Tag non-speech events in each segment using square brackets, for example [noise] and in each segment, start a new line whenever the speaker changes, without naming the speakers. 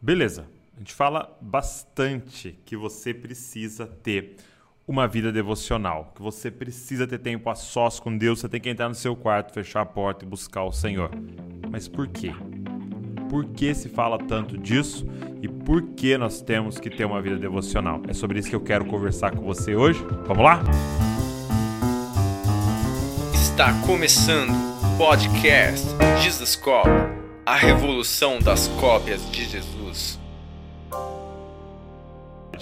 Beleza. A gente fala bastante que você precisa ter uma vida devocional, que você precisa ter tempo a sós com Deus, você tem que entrar no seu quarto, fechar a porta e buscar o Senhor. Mas por quê? Por que se fala tanto disso e por que nós temos que ter uma vida devocional? É sobre isso que eu quero conversar com você hoje. Vamos lá?
Está começando o podcast Jesus Cop, a revolução das cópias de Jesus.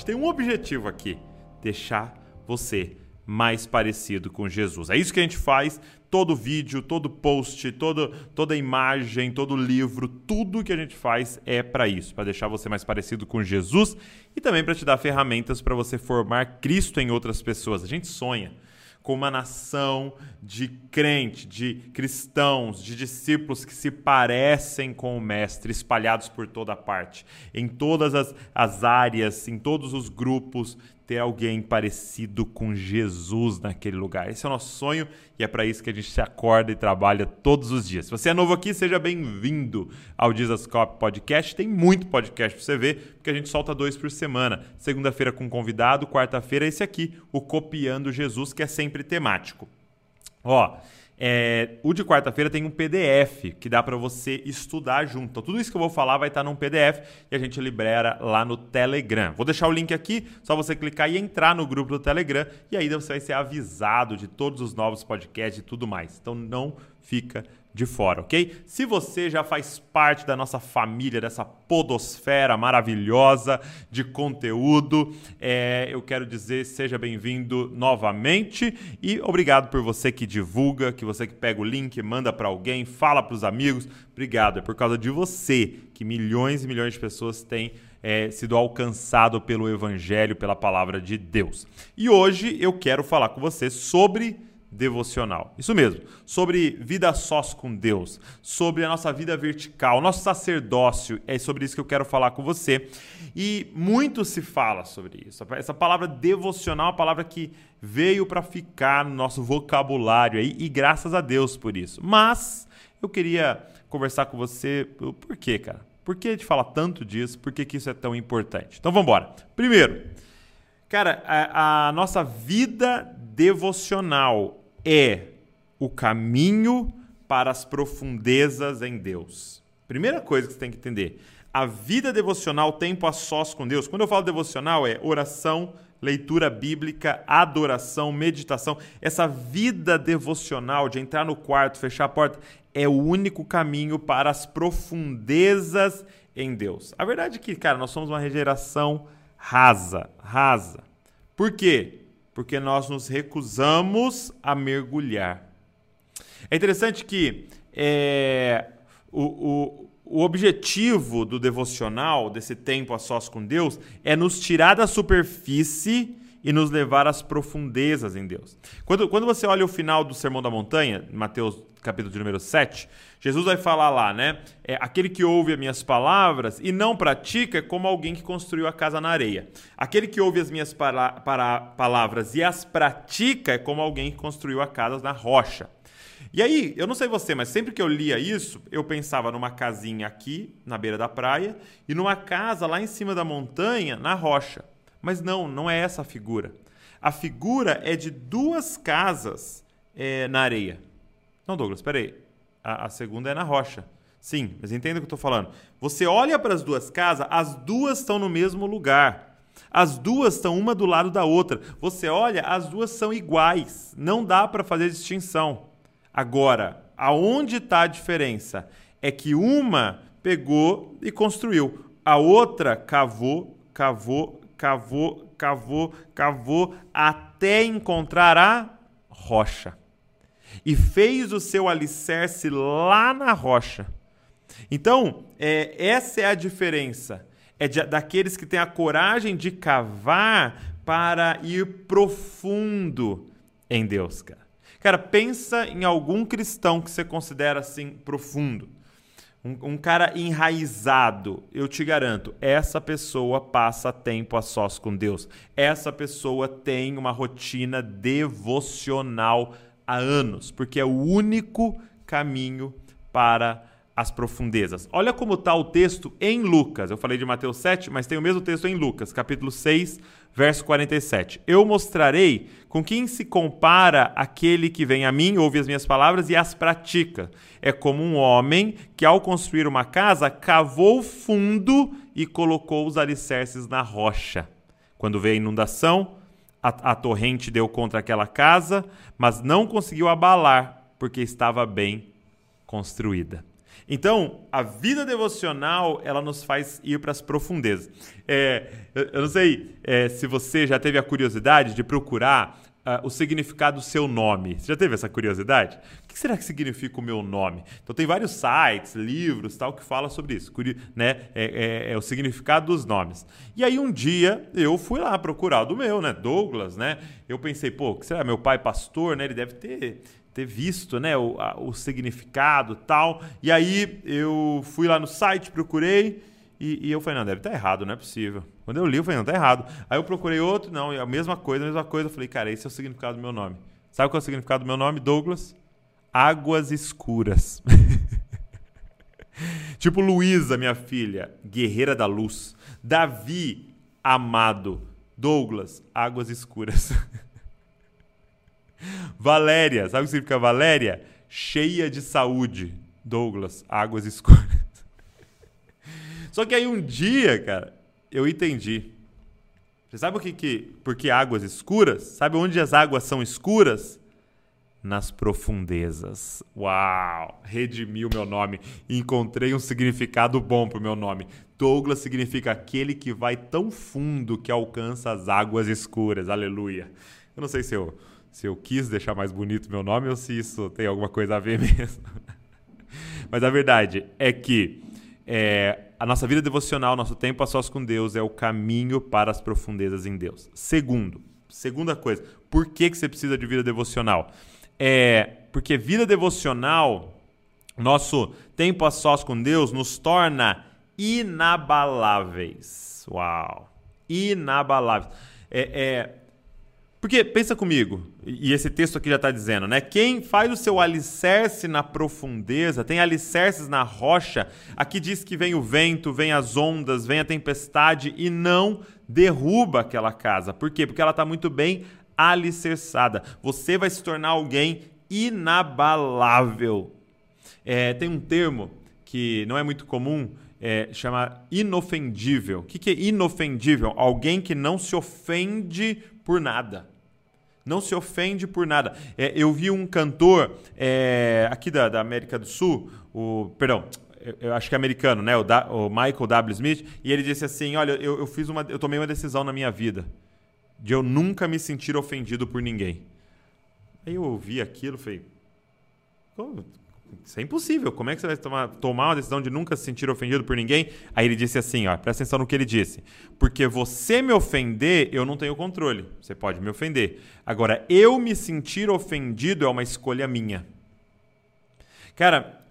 Tem um objetivo aqui deixar você mais parecido com Jesus. É isso que a gente faz. Todo vídeo, todo post, todo, toda imagem, todo livro, tudo que a gente faz é para isso, para deixar você mais parecido com Jesus e também para te dar ferramentas para você formar Cristo em outras pessoas. A gente sonha com uma nação de crente, de cristãos, de discípulos que se parecem com o Mestre, espalhados por toda parte, em todas as, as áreas, em todos os grupos, ter alguém parecido com Jesus naquele lugar. Esse é o nosso sonho e é para isso que a gente se acorda e trabalha todos os dias. Se você é novo aqui, seja bem-vindo ao Dizascope Podcast. Tem muito podcast para você ver, porque a gente solta dois por semana. Segunda-feira com convidado, quarta-feira esse aqui, o Copiando Jesus, que é sempre temático. Ó, é, o de quarta-feira tem um PDF que dá para você estudar junto. Então, tudo isso que eu vou falar vai estar num PDF e a gente libera lá no Telegram. Vou deixar o link aqui, só você clicar e entrar no grupo do Telegram e aí você vai ser avisado de todos os novos podcasts e tudo mais. Então, não fica de fora, ok? Se você já faz parte da nossa família, dessa podosfera maravilhosa de conteúdo, é, eu quero dizer seja bem-vindo novamente e obrigado por você que divulga, que você que pega o link, manda para alguém, fala para os amigos. Obrigado, é por causa de você que milhões e milhões de pessoas têm é, sido alcançado pelo Evangelho, pela palavra de Deus. E hoje eu quero falar com você sobre devocional. Isso mesmo, sobre vida sós com Deus, sobre a nossa vida vertical, nosso sacerdócio. É sobre isso que eu quero falar com você. E muito se fala sobre isso. Essa palavra devocional é uma palavra que veio para ficar no nosso vocabulário aí, e graças a Deus por isso. Mas eu queria conversar com você por quê, cara? Por que a gente fala tanto disso? Por que, que isso é tão importante? Então vamos embora. Primeiro, cara, a, a nossa vida devocional é o caminho para as profundezas em Deus. Primeira coisa que você tem que entender: a vida devocional, tempo a sós com Deus. Quando eu falo devocional, é oração, leitura bíblica, adoração, meditação. Essa vida devocional de entrar no quarto, fechar a porta, é o único caminho para as profundezas em Deus. A verdade é que, cara, nós somos uma geração rasa, rasa. Por quê? Porque nós nos recusamos a mergulhar. É interessante que é, o, o, o objetivo do devocional, desse tempo a sós com Deus, é nos tirar da superfície e nos levar às profundezas em Deus. Quando, quando você olha o final do Sermão da Montanha, Mateus capítulo de número 7, Jesus vai falar lá, né? É, aquele que ouve as minhas palavras e não pratica é como alguém que construiu a casa na areia. Aquele que ouve as minhas para, para, palavras e as pratica é como alguém que construiu a casa na rocha. E aí, eu não sei você, mas sempre que eu lia isso, eu pensava numa casinha aqui, na beira da praia, e numa casa lá em cima da montanha, na rocha. Mas não, não é essa a figura. A figura é de duas casas é, na areia. Não, Douglas, peraí. A, a segunda é na rocha. Sim, mas entenda o que eu estou falando. Você olha para as duas casas, as duas estão no mesmo lugar. As duas estão uma do lado da outra. Você olha, as duas são iguais. Não dá para fazer distinção. Agora, aonde está a diferença? É que uma pegou e construiu, a outra cavou, cavou, cavou, cavou, cavou até encontrar a rocha. E fez o seu alicerce lá na rocha. Então, é, essa é a diferença. É de, daqueles que têm a coragem de cavar para ir profundo em Deus, cara. Cara, pensa em algum cristão que você considera assim profundo. Um, um, cara enraizado, eu te garanto, essa pessoa passa tempo a sós com Deus. Essa pessoa tem uma rotina devocional há anos, porque é o único caminho para as profundezas. Olha como está o texto em Lucas. Eu falei de Mateus 7, mas tem o mesmo texto em Lucas, capítulo 6, verso 47. Eu mostrarei com quem se compara aquele que vem a mim, ouve as minhas palavras e as pratica. É como um homem que, ao construir uma casa, cavou fundo e colocou os alicerces na rocha. Quando veio a inundação, a, a torrente deu contra aquela casa, mas não conseguiu abalar, porque estava bem construída. Então, a vida devocional, ela nos faz ir para as profundezas. É, eu não sei é, se você já teve a curiosidade de procurar uh, o significado do seu nome. Você já teve essa curiosidade? O que será que significa o meu nome? Então, tem vários sites, livros, tal, que falam sobre isso. Né? É, é, é, o significado dos nomes. E aí, um dia, eu fui lá procurar o do meu, né? Douglas, né? Eu pensei, pô, que será? Meu pai pastor, né? Ele deve ter ter visto né, o, a, o significado tal. E aí eu fui lá no site, procurei e, e eu falei, não, deve estar errado, não é possível. Quando eu li, eu falei, não, está errado. Aí eu procurei outro, não, a mesma coisa, a mesma coisa. Eu falei, cara, esse é o significado do meu nome. Sabe qual é o significado do meu nome, Douglas? Águas escuras. [laughs] tipo Luísa, minha filha, guerreira da luz. Davi, amado. Douglas, águas escuras. [laughs] Valéria, sabe o que significa Valéria? Cheia de saúde. Douglas, águas escuras. Só que aí um dia, cara, eu entendi. Você sabe o que, que por que águas escuras? Sabe onde as águas são escuras? Nas profundezas. Uau! Redimi o meu nome. Encontrei um significado bom pro meu nome. Douglas significa aquele que vai tão fundo que alcança as águas escuras. Aleluia. Eu não sei se eu se eu quis deixar mais bonito meu nome ou se isso tem alguma coisa a ver [laughs] mesmo. Mas a verdade é que é, a nossa vida devocional, nosso tempo a sós com Deus é o caminho para as profundezas em Deus. Segundo, segunda coisa, por que, que você precisa de vida devocional? É porque vida devocional, nosso tempo a sós com Deus, nos torna inabaláveis. Uau! Inabaláveis. É, é, porque pensa comigo, e esse texto aqui já está dizendo, né? Quem faz o seu alicerce na profundeza, tem alicerces na rocha, aqui diz que vem o vento, vem as ondas, vem a tempestade e não derruba aquela casa. Por quê? Porque ela está muito bem alicerçada. Você vai se tornar alguém inabalável. É, tem um termo que não é muito comum, é, chama inofendível. O que, que é inofendível? Alguém que não se ofende por nada. Não se ofende por nada. É, eu vi um cantor é, aqui da, da, América do Sul, o. Perdão, eu acho que é americano, né? O, da, o Michael W. Smith, e ele disse assim: Olha, eu, eu, fiz uma, eu tomei uma decisão na minha vida de eu nunca me sentir ofendido por ninguém. Aí eu ouvi aquilo, falei, isso é impossível. Como é que você vai tomar, tomar uma decisão de nunca se sentir ofendido por ninguém? Aí ele disse assim, ó, presta atenção no que ele disse. Porque você me ofender, eu não tenho controle. Você pode me ofender. Agora, eu me sentir ofendido é uma escolha minha. Cara,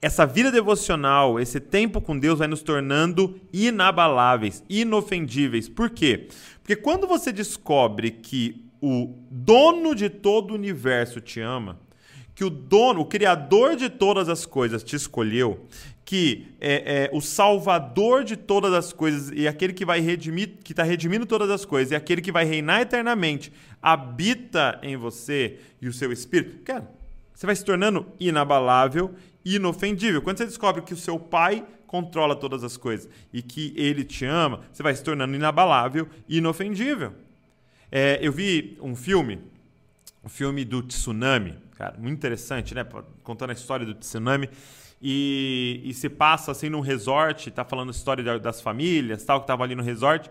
essa vida devocional, esse tempo com Deus vai nos tornando inabaláveis, inofendíveis. Por quê? Porque quando você descobre que o dono de todo o universo te ama, que o dono, o criador de todas as coisas te escolheu, que é, é, o salvador de todas as coisas e aquele que vai redimir, que está redimindo todas as coisas e aquele que vai reinar eternamente habita em você e o seu espírito, cara, você vai se tornando inabalável, inofendível. Quando você descobre que o seu pai controla todas as coisas e que ele te ama, você vai se tornando inabalável, inofendível. É, eu vi um filme, um filme do tsunami cara. Muito interessante, né? Contando a história do tsunami. E, e se passa assim num resort, tá falando a história das famílias, tal, que tava ali no resort.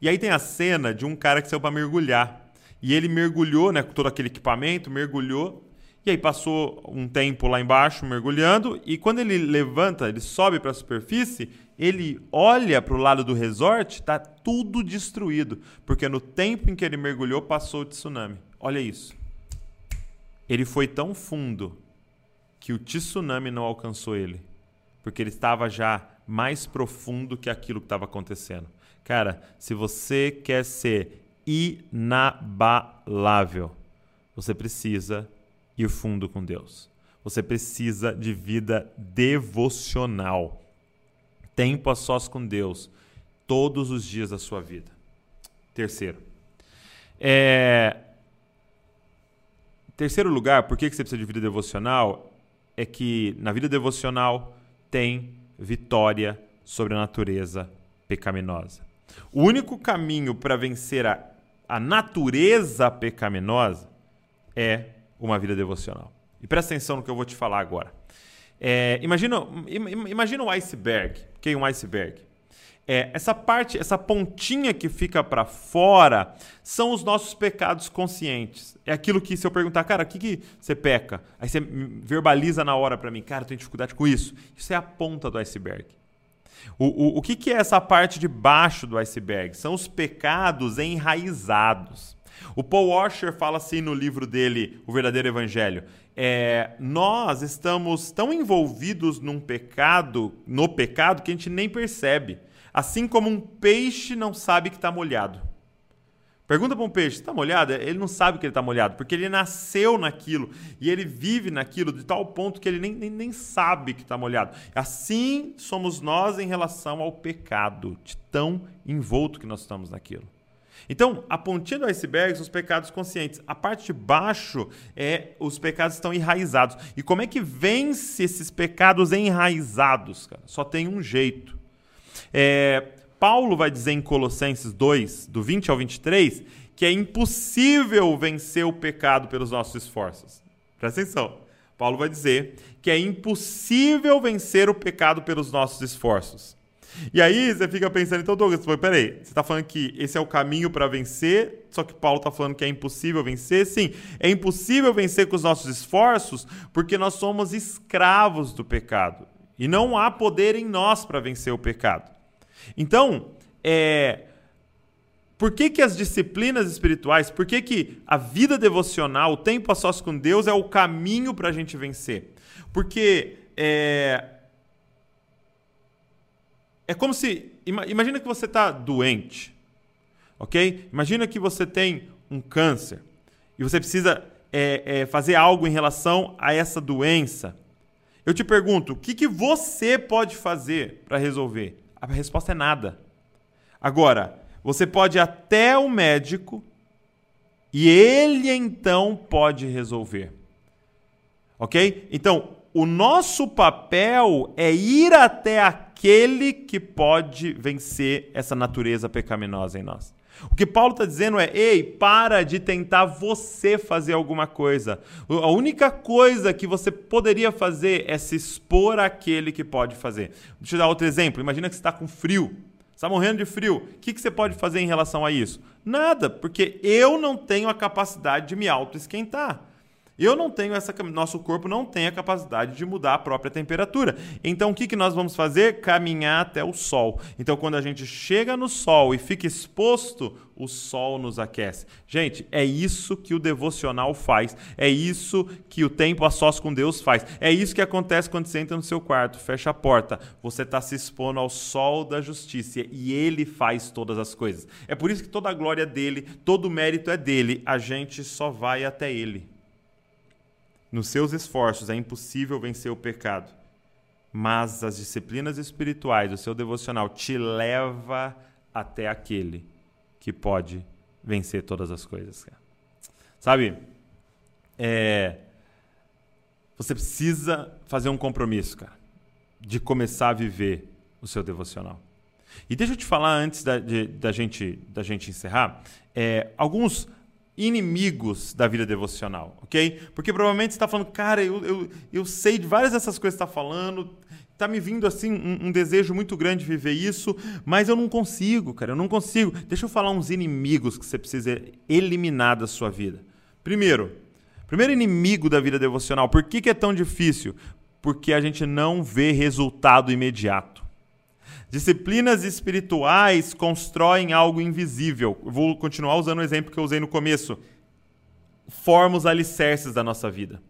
E aí tem a cena de um cara que saiu para mergulhar. E ele mergulhou, né, com todo aquele equipamento, mergulhou. E aí passou um tempo lá embaixo mergulhando e quando ele levanta, ele sobe para a superfície, ele olha para o lado do resort, tá tudo destruído, porque no tempo em que ele mergulhou passou o tsunami. Olha isso ele foi tão fundo que o tsunami não alcançou ele, porque ele estava já mais profundo que aquilo que estava acontecendo. Cara, se você quer ser inabalável, você precisa ir fundo com Deus. você precisa de vida devocional. Tempo a sós com Deus todos os dias da sua vida. Terceiro. É... Terceiro lugar, por que você precisa de vida devocional? É que na vida devocional tem vitória sobre a natureza pecaminosa. O único caminho para vencer a, a natureza pecaminosa é uma vida devocional. E presta atenção no que eu vou te falar agora. É, imagina, imagina um iceberg. Que é um iceberg? É, essa parte, essa pontinha que fica para fora, são os nossos pecados conscientes. É aquilo que se eu perguntar, cara, o que, que você peca? Aí você verbaliza na hora para mim, cara, eu tenho dificuldade com isso. Isso é a ponta do iceberg. O, o, o que, que é essa parte de baixo do iceberg? São os pecados enraizados. O Paul Washer fala assim no livro dele, O Verdadeiro Evangelho. É, nós estamos tão envolvidos num pecado, no pecado, que a gente nem percebe. Assim como um peixe não sabe que está molhado. Pergunta para um peixe, está molhado? Ele não sabe que ele está molhado, porque ele nasceu naquilo e ele vive naquilo de tal ponto que ele nem, nem, nem sabe que está molhado. Assim somos nós em relação ao pecado, de tão envolto que nós estamos naquilo. Então, a pontinha do iceberg são os pecados conscientes. A parte de baixo é os pecados estão enraizados. E como é que vence esses pecados enraizados? Cara? Só tem um jeito. É, Paulo vai dizer em Colossenses 2, do 20 ao 23, que é impossível vencer o pecado pelos nossos esforços. Presta atenção. Paulo vai dizer que é impossível vencer o pecado pelos nossos esforços. E aí você fica pensando, então, Douglas, peraí, você está falando que esse é o caminho para vencer, só que Paulo está falando que é impossível vencer? Sim, é impossível vencer com os nossos esforços porque nós somos escravos do pecado. E não há poder em nós para vencer o pecado. Então, é, por que, que as disciplinas espirituais, por que, que a vida devocional, o tempo a sós com Deus é o caminho para a gente vencer? Porque é, é como se. Imagina que você está doente, ok? Imagina que você tem um câncer e você precisa é, é, fazer algo em relação a essa doença. Eu te pergunto, o que, que você pode fazer para resolver? A resposta é nada. Agora, você pode ir até o médico e ele então pode resolver. Ok? Então, o nosso papel é ir até aquele que pode vencer essa natureza pecaminosa em nós. O que Paulo está dizendo é: ei, para de tentar você fazer alguma coisa. A única coisa que você poderia fazer é se expor àquele que pode fazer. Deixa eu dar outro exemplo. Imagina que você está com frio. Está morrendo de frio. O que, que você pode fazer em relação a isso? Nada, porque eu não tenho a capacidade de me auto-esquentar. Eu não tenho essa. Nosso corpo não tem a capacidade de mudar a própria temperatura. Então o que, que nós vamos fazer? Caminhar até o sol. Então, quando a gente chega no sol e fica exposto, o sol nos aquece. Gente, é isso que o devocional faz. É isso que o tempo a sós com Deus faz. É isso que acontece quando você entra no seu quarto, fecha a porta. Você está se expondo ao sol da justiça e ele faz todas as coisas. É por isso que toda a glória é dele, todo o mérito é dele. A gente só vai até ele. Nos seus esforços é impossível vencer o pecado, mas as disciplinas espirituais, o seu devocional te leva até aquele que pode vencer todas as coisas. Sabe? É, você precisa fazer um compromisso, cara, de começar a viver o seu devocional. E deixa eu te falar antes da, de, da, gente, da gente encerrar, é, alguns inimigos da vida devocional, ok? Porque provavelmente você está falando, cara, eu, eu, eu sei de várias dessas coisas que está falando, está me vindo assim um, um, desejo muito grande de viver isso, mas eu não consigo, cara, eu não consigo. Deixa eu falar uns inimigos que você precisa eliminar da sua vida. Primeiro, primeiro inimigo da vida devocional, por que, que é tão difícil? Porque a gente não vê resultado imediato. Disciplinas espirituais constroem algo invisível. vou continuar usando o exemplo que eu usei no começo. Forma os alicerces da nossa vida.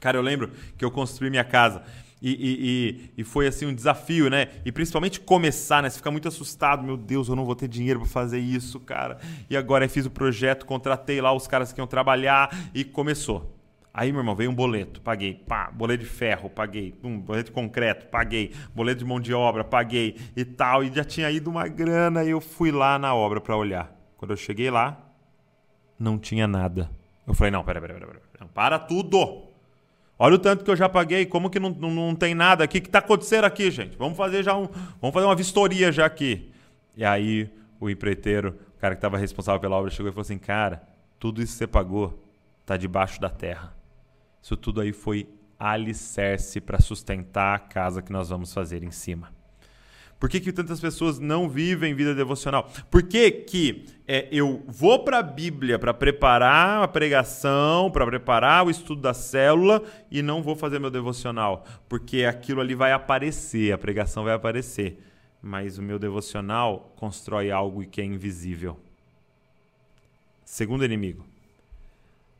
Cara, eu lembro que eu construí minha casa. E, e, e, e, foi assim um desafio, né? E principalmente começar, né? Você fica muito assustado, meu Deus, eu não vou ter dinheiro para fazer isso, cara. E agora eu fiz o projeto, contratei lá os caras que iam trabalhar e começou. Aí, meu irmão, veio um boleto, paguei. Pá, boleto de ferro, paguei. Um boleto de concreto, paguei. Boleto de mão de obra, paguei. E tal. E já tinha ido uma grana e eu fui lá na obra para olhar. Quando eu cheguei lá, não tinha nada. Eu falei, não, pera, pera, pera, pera. Não, para tudo. Olha o tanto que eu já paguei, como que não, não, não tem nada aqui? O que está acontecendo aqui, gente? Vamos fazer já um. Vamos fazer uma vistoria já aqui. E aí o empreiteiro, o cara que estava responsável pela obra, chegou e falou assim: cara, tudo isso que você pagou está debaixo da terra. Isso tudo aí foi alicerce para sustentar a casa que nós vamos fazer em cima. Por que, que tantas pessoas não vivem vida devocional? Por que, que é, eu vou para a Bíblia para preparar a pregação, para preparar o estudo da célula e não vou fazer meu devocional? Porque aquilo ali vai aparecer, a pregação vai aparecer. Mas o meu devocional constrói algo que é invisível. Segundo inimigo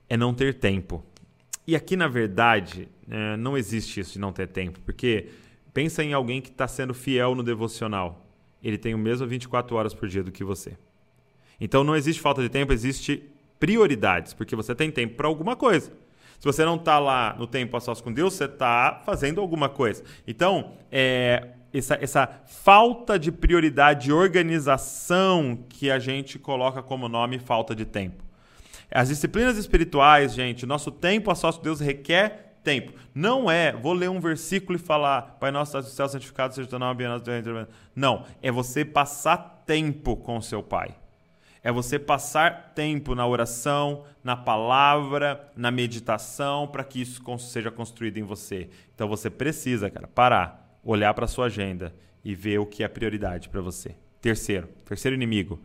é não ter tempo. E aqui, na verdade, é, não existe isso de não ter tempo, porque pensa em alguém que está sendo fiel no devocional. Ele tem o mesmo 24 horas por dia do que você. Então não existe falta de tempo, existe prioridades, porque você tem tempo para alguma coisa. Se você não está lá no tempo a sós com Deus, você está fazendo alguma coisa. Então, é, essa, essa falta de prioridade e organização que a gente coloca como nome falta de tempo. As disciplinas espirituais, gente, nosso tempo a sós com Deus requer tempo. Não é, vou ler um versículo e falar, Pai nosso, estás no céu, santificado seja o teu nome, Não, é você passar tempo com seu Pai. É você passar tempo na oração, na palavra, na meditação, para que isso seja construído em você. Então você precisa, cara, parar, olhar para sua agenda e ver o que é prioridade para você. Terceiro, terceiro inimigo,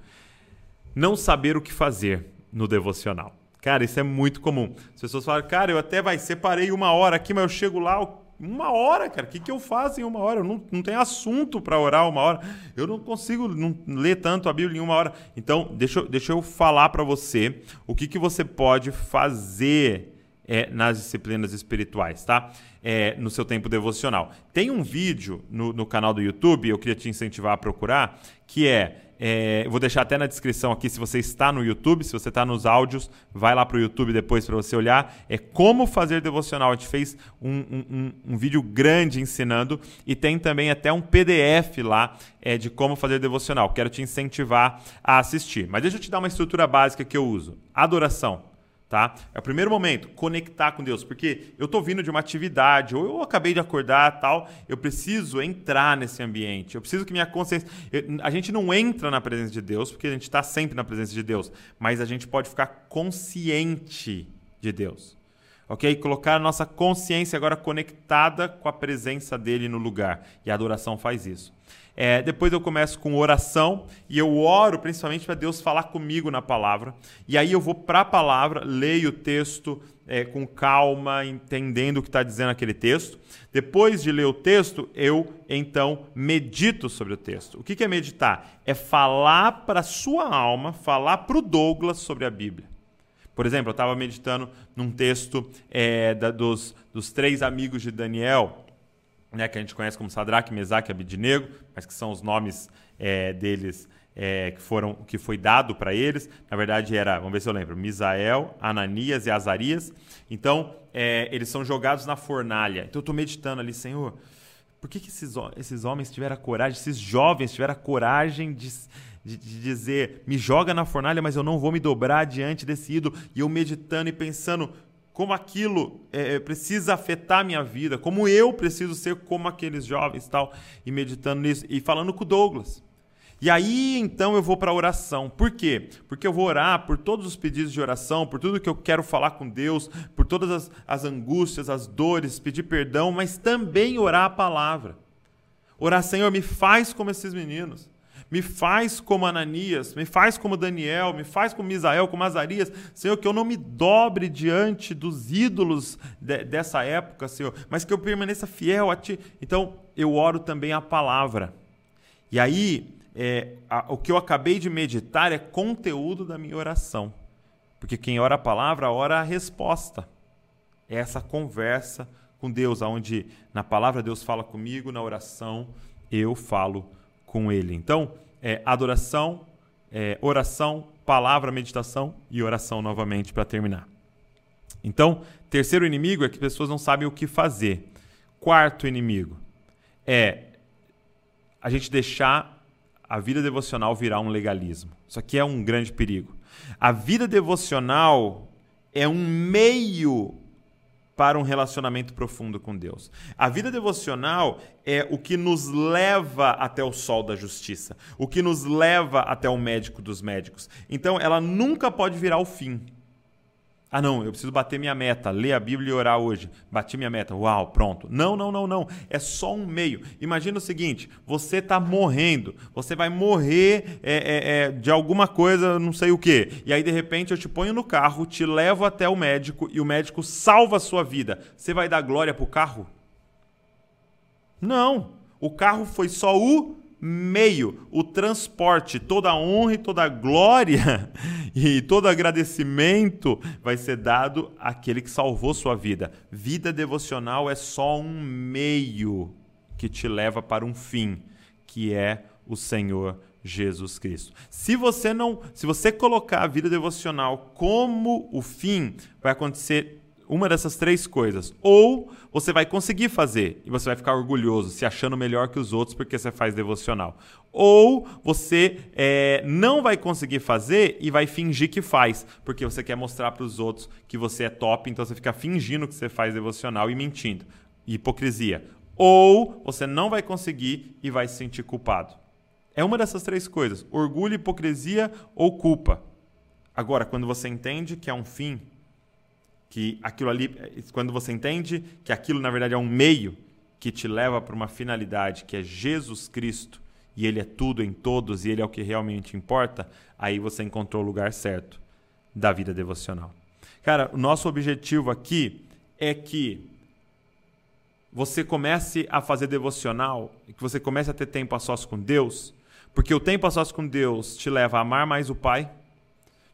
não saber o que fazer no devocional. Cara, isso é muito comum. As pessoas falam, cara, eu até vai, separei uma hora aqui, mas eu chego lá, uma hora, cara. O que, que eu faço em uma hora? Eu não, não tenho assunto para orar uma hora. Eu não consigo não ler tanto a Bíblia em uma hora. Então, deixa, deixa eu falar para você o que, que você pode fazer é, nas disciplinas espirituais, tá? É, no seu tempo devocional. Tem um vídeo no, no canal do YouTube, eu queria te incentivar a procurar, que é é, eu vou deixar até na descrição aqui se você está no YouTube, se você está nos áudios, vai lá para o YouTube depois para você olhar. É como fazer devocional. A gente fez um, um, um, vídeo grande ensinando e tem também até um PDF lá é, de como fazer devocional. Quero te incentivar a assistir. Mas deixa eu te dar uma estrutura básica que eu uso: adoração tá? É o primeiro momento, conectar com Deus, porque eu estou vindo de uma atividade, ou eu acabei de acordar tal, eu preciso entrar nesse ambiente, eu preciso que minha consciência. A gente não entra na presença de Deus, porque a gente está sempre na presença de Deus, mas a gente pode ficar consciente de Deus. Ok? Colocar a nossa consciência agora conectada com a presença dele no lugar. E a adoração faz isso. É, depois eu começo com oração e eu oro principalmente para Deus falar comigo na palavra. E aí eu vou para a palavra, leio o texto é, com calma, entendendo o que está dizendo aquele texto. Depois de ler o texto, eu então medito sobre o texto. O que é meditar? É falar para a sua alma, falar para o Douglas sobre a Bíblia. Por exemplo, eu estava meditando num texto é, da, dos, dos três amigos de Daniel, né, que a gente conhece como Sadraque, Mesaque e Abidnego, mas que são os nomes é, deles é, que foram que foi dado para eles. Na verdade era, vamos ver se eu lembro, Misael, Ananias e Azarias. Então é, eles são jogados na fornalha. Então eu estou meditando ali, Senhor, por que, que esses, esses homens tiveram a coragem, esses jovens tiveram a coragem de, de, de, dizer, me joga na fornalha, mas eu não vou me dobrar diante desse ídolo. E eu meditando e pensando, como aquilo é, é, precisa afetar a minha vida, como eu preciso ser como aqueles jovens tal, e meditando nisso, e falando com o Douglas. E aí então eu vou para a oração. Por quê? Porque eu vou orar por todos os pedidos de oração, por tudo que eu quero falar com Deus, por todas as, as angústias, as dores, pedir perdão, mas também orar a palavra. Orar, Senhor, me faz como esses meninos. Me faz como Ananias, me faz como Daniel, me faz como Misael, como Azarias. Senhor, que eu não me dobre diante dos ídolos de, dessa época, Senhor, mas que eu permaneça fiel a Ti. Então, eu oro também a palavra. E aí, é, a, o que eu acabei de meditar é conteúdo da minha oração. Porque quem ora a palavra, ora a resposta. É essa conversa com Deus, onde na palavra Deus fala comigo, na oração eu falo com ele. Então, é, adoração, é, oração, palavra, meditação e oração novamente para terminar. Então, terceiro inimigo é que pessoas não sabem o que fazer. Quarto inimigo é a gente deixar a vida devocional virar um legalismo. Isso aqui é um grande perigo. A vida devocional é um meio para um relacionamento profundo com Deus. A vida devocional é o que nos leva até o sol da justiça, o que nos leva até o médico dos médicos. Então, ela nunca pode virar o fim. Ah, não, eu preciso bater minha meta, ler a Bíblia e orar hoje. Bati minha meta, uau, pronto. Não, não, não, não. É só um meio. Imagina o seguinte: você está morrendo, você vai morrer é, é, é, de alguma coisa, não sei o quê. E aí, de repente, eu te ponho no carro, te levo até o médico e o médico salva a sua vida. Você vai dar glória para o carro? Não. O carro foi só o meio, o transporte, toda a honra e toda a glória [laughs] e todo agradecimento vai ser dado àquele que salvou sua vida. Vida devocional é só um meio que te leva para um fim, que é o Senhor Jesus Cristo. Se você não, se você colocar a vida devocional como o fim, vai acontecer uma dessas três coisas. Ou você vai conseguir fazer e você vai ficar orgulhoso, se achando melhor que os outros porque você faz devocional. Ou você é, não vai conseguir fazer e vai fingir que faz, porque você quer mostrar para os outros que você é top, então você fica fingindo que você faz devocional e mentindo. Hipocrisia. Ou você não vai conseguir e vai se sentir culpado. É uma dessas três coisas: orgulho, hipocrisia ou culpa. Agora, quando você entende que é um fim, que aquilo ali, quando você entende que aquilo na verdade é um meio que te leva para uma finalidade que é Jesus Cristo e ele é tudo em todos e ele é o que realmente importa, aí você encontrou o lugar certo da vida devocional. Cara, o nosso objetivo aqui é que você comece a fazer devocional, que você comece a ter tempo a sós com Deus, porque o tempo a sós com Deus te leva a amar mais o Pai,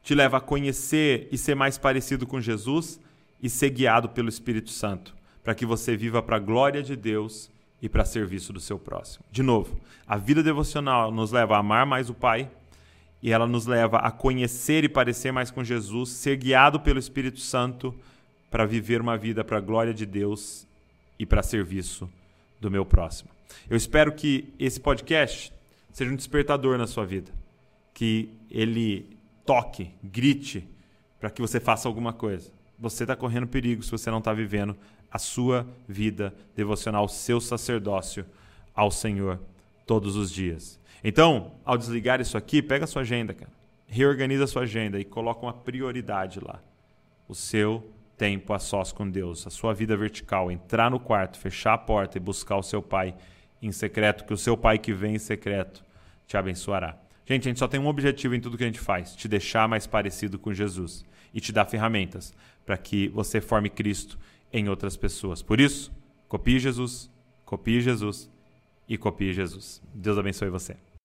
te leva a conhecer e ser mais parecido com Jesus e ser guiado pelo Espírito Santo, para que você viva para a glória de Deus e para serviço do seu próximo. De novo, a vida devocional nos leva a amar mais o Pai e ela nos leva a conhecer e parecer mais com Jesus, ser guiado pelo Espírito Santo para viver uma vida para a glória de Deus e para serviço do meu próximo. Eu espero que esse podcast seja um despertador na sua vida, que ele toque, grite para que você faça alguma coisa. Você está correndo perigo se você não está vivendo a sua vida devocional, seu sacerdócio ao Senhor todos os dias. Então, ao desligar isso aqui, pega a sua agenda, cara. Reorganiza a sua agenda e coloca uma prioridade lá. O seu tempo a sós com Deus, a sua vida vertical, entrar no quarto, fechar a porta e buscar o seu pai em secreto, que o seu pai que vem em secreto te abençoará. Gente, a gente só tem um objetivo em tudo que a gente faz: te deixar mais parecido com Jesus e te dar ferramentas para que você forme Cristo em outras pessoas. Por isso, copie Jesus, copie Jesus e copie Jesus. Deus abençoe você.